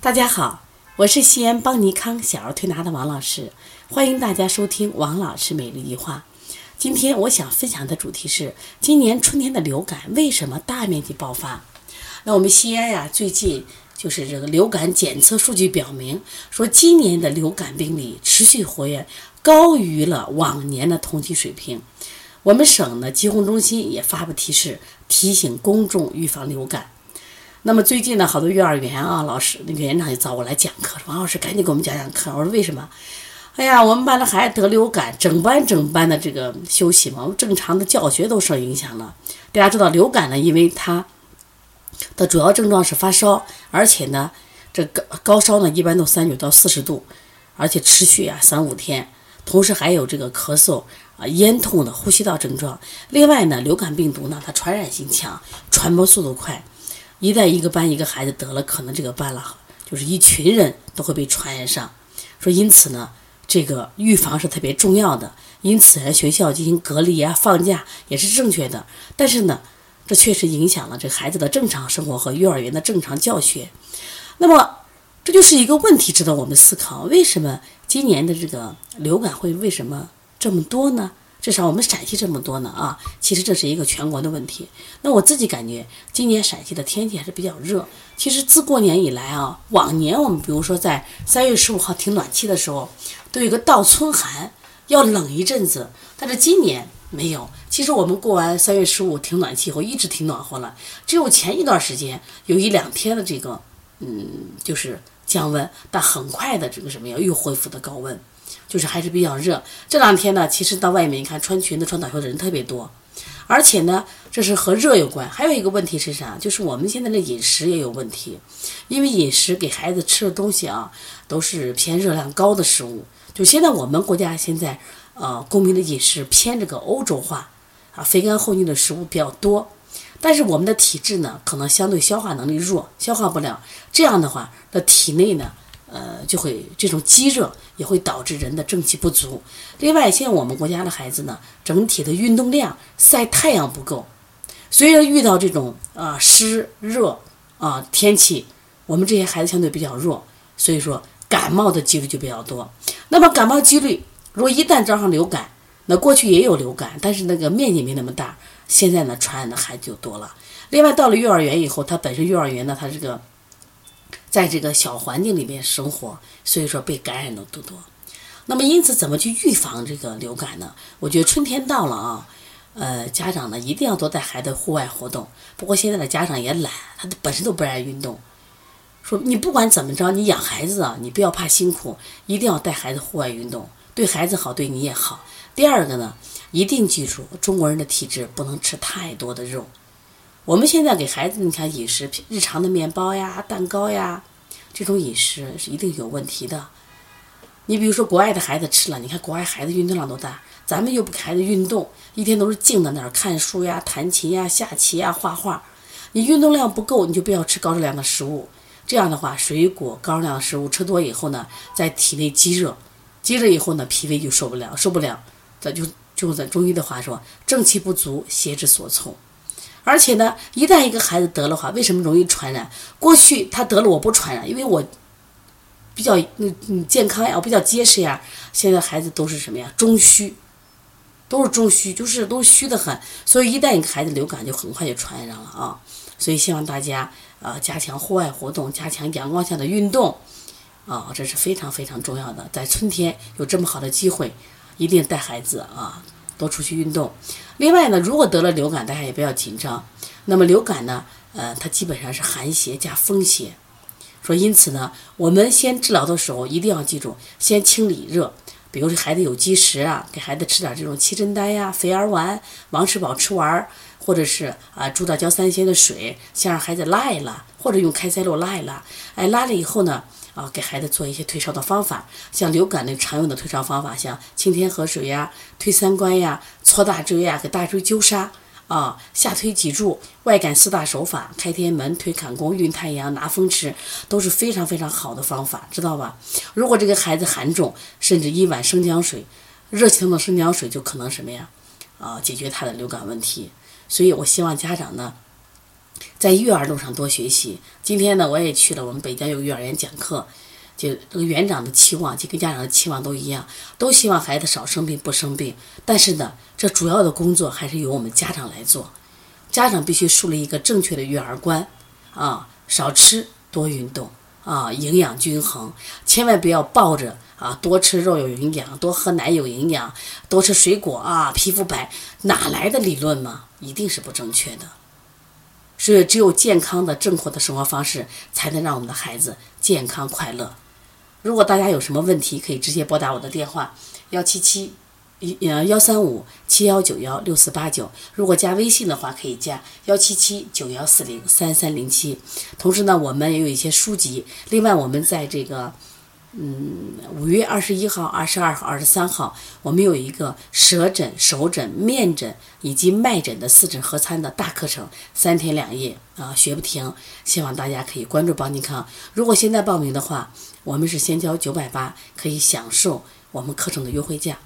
大家好，我是西安邦尼康小儿推拿的王老师，欢迎大家收听王老师每日一话。今天我想分享的主题是今年春天的流感为什么大面积爆发？那我们西安呀，最近就是这个流感检测数据表明，说今年的流感病例持续活跃，高于了往年的同期水平。我们省的疾控中心也发布提示，提醒公众预防流感。那么最近呢，好多幼儿园啊，老师那个园长就找我来讲课，说王老师赶紧给我们讲讲课。我说为什么？哎呀，我们班的孩子得流感，整班整班的这个休息嘛，我们正常的教学都受影响了。大家知道流感呢，因为它的主要症状是发烧，而且呢，这高高烧呢一般都三九到四十度，而且持续啊三五天，同时还有这个咳嗽啊、咽痛的呼吸道症状。另外呢，流感病毒呢，它传染性强，传播速度快。一旦一个班一个孩子得了，可能这个班了就是一群人都会被传染上。说因此呢，这个预防是特别重要的。因此学校进行隔离啊、放假也是正确的。但是呢，这确实影响了这孩子的正常生活和幼儿园的正常教学。那么这就是一个问题，值得我们思考：为什么今年的这个流感会为什么这么多呢？至少我们陕西这么多呢啊，其实这是一个全国的问题。那我自己感觉，今年陕西的天气还是比较热。其实自过年以来啊，往年我们比如说在三月十五号停暖气的时候，都有个倒春寒，要冷一阵子。但是今年没有。其实我们过完三月十五停暖气以后，一直挺暖和了。只有前一段时间有一两天的这个，嗯，就是降温，但很快的这个什么呀，又恢复的高温。就是还是比较热，这两天呢，其实到外面你看穿裙子、穿短袖的人特别多，而且呢，这是和热有关。还有一个问题是啥？就是我们现在的饮食也有问题，因为饮食给孩子吃的东西啊，都是偏热量高的食物。就现在我们国家现在，呃，公民的饮食偏这个欧洲化，啊，肥甘厚腻的食物比较多，但是我们的体质呢，可能相对消化能力弱，消化不了。这样的话，那体内呢？呃，就会这种积热也会导致人的正气不足。另外，现在我们国家的孩子呢，整体的运动量、晒太阳不够，虽然遇到这种啊湿热啊天气，我们这些孩子相对比较弱，所以说感冒的几率就比较多。那么感冒几率，如果一旦招上流感，那过去也有流感，但是那个面积没那么大，现在呢传染的孩子就多了。另外，到了幼儿园以后，它本身幼儿园呢，它这个。在这个小环境里面生活，所以说被感染的都多。那么因此怎么去预防这个流感呢？我觉得春天到了啊，呃，家长呢一定要多带孩子户外活动。不过现在的家长也懒，他本身都不爱运动。说你不管怎么着，你养孩子啊，你不要怕辛苦，一定要带孩子户外运动，对孩子好，对你也好。第二个呢，一定记住中国人的体质不能吃太多的肉。我们现在给孩子，你看饮食日常的面包呀、蛋糕呀，这种饮食是一定有问题的。你比如说国外的孩子吃了，你看国外孩子运动量多大，咱们又不给孩子运动，一天都是静在那儿看书呀、弹琴呀、下棋呀、画画，你运动量不够，你就不要吃高热量的食物。这样的话，水果、高热量的食物吃多以后呢，在体内积热，积热以后呢，脾胃就受不了，受不了，咱就就在中医的话说，正气不足，邪之所从。而且呢，一旦一个孩子得了话，为什么容易传染？过去他得了我不传染，因为我比较嗯嗯健康呀，我比较结实呀。现在孩子都是什么呀？中虚，都是中虚，就是都虚的很。所以一旦一个孩子流感，就很快就传染了啊。所以希望大家啊加强户外活动，加强阳光下的运动啊，这是非常非常重要的。在春天有这么好的机会，一定带孩子啊。多出去运动。另外呢，如果得了流感，大家也不要紧张。那么流感呢，呃，它基本上是寒邪加风邪。说因此呢，我们先治疗的时候一定要记住，先清理热。比如说孩子有积食啊，给孩子吃点这种七珍丹呀、肥儿丸、王氏宝吃丸，或者是啊猪大焦三仙的水，先让孩子拉一拉，或者用开塞露拉一拉。哎，拉了以后呢。啊，给孩子做一些退烧的方法，像流感那常用的退烧方法，像清天河水呀、推三关呀、搓大椎呀、给大椎灸痧啊、下推脊柱、外感四大手法、开天门、推坎宫、运太阳、拿风池，都是非常非常好的方法，知道吧？如果这个孩子寒重，甚至一碗生姜水，热气腾的生姜水就可能什么呀？啊，解决他的流感问题。所以我希望家长呢，在育儿路上多学习。今天呢，我也去了我们北江有幼儿园讲课，就这个园长的期望就跟家长的期望都一样，都希望孩子少生病不生病。但是呢，这主要的工作还是由我们家长来做，家长必须树立一个正确的育儿观，啊，少吃多运动，啊，营养均衡，千万不要抱着啊多吃肉有营养，多喝奶有营养，多吃水果啊皮肤白，哪来的理论嘛？一定是不正确的。所以，只有健康的、正确的生活方式，才能让我们的孩子健康快乐。如果大家有什么问题，可以直接拨打我的电话：幺七七一呃幺三五七幺九幺六四八九。如果加微信的话，可以加幺七七九幺四零三三零七。同时呢，我们也有一些书籍。另外，我们在这个。嗯，五月二十一号、二十二号、二十三号，我们有一个舌诊、手诊、面诊以及脉诊的四诊合参的大课程，三天两夜啊，学不停。希望大家可以关注邦尼康。如果现在报名的话，我们是先交九百八，可以享受我们课程的优惠价。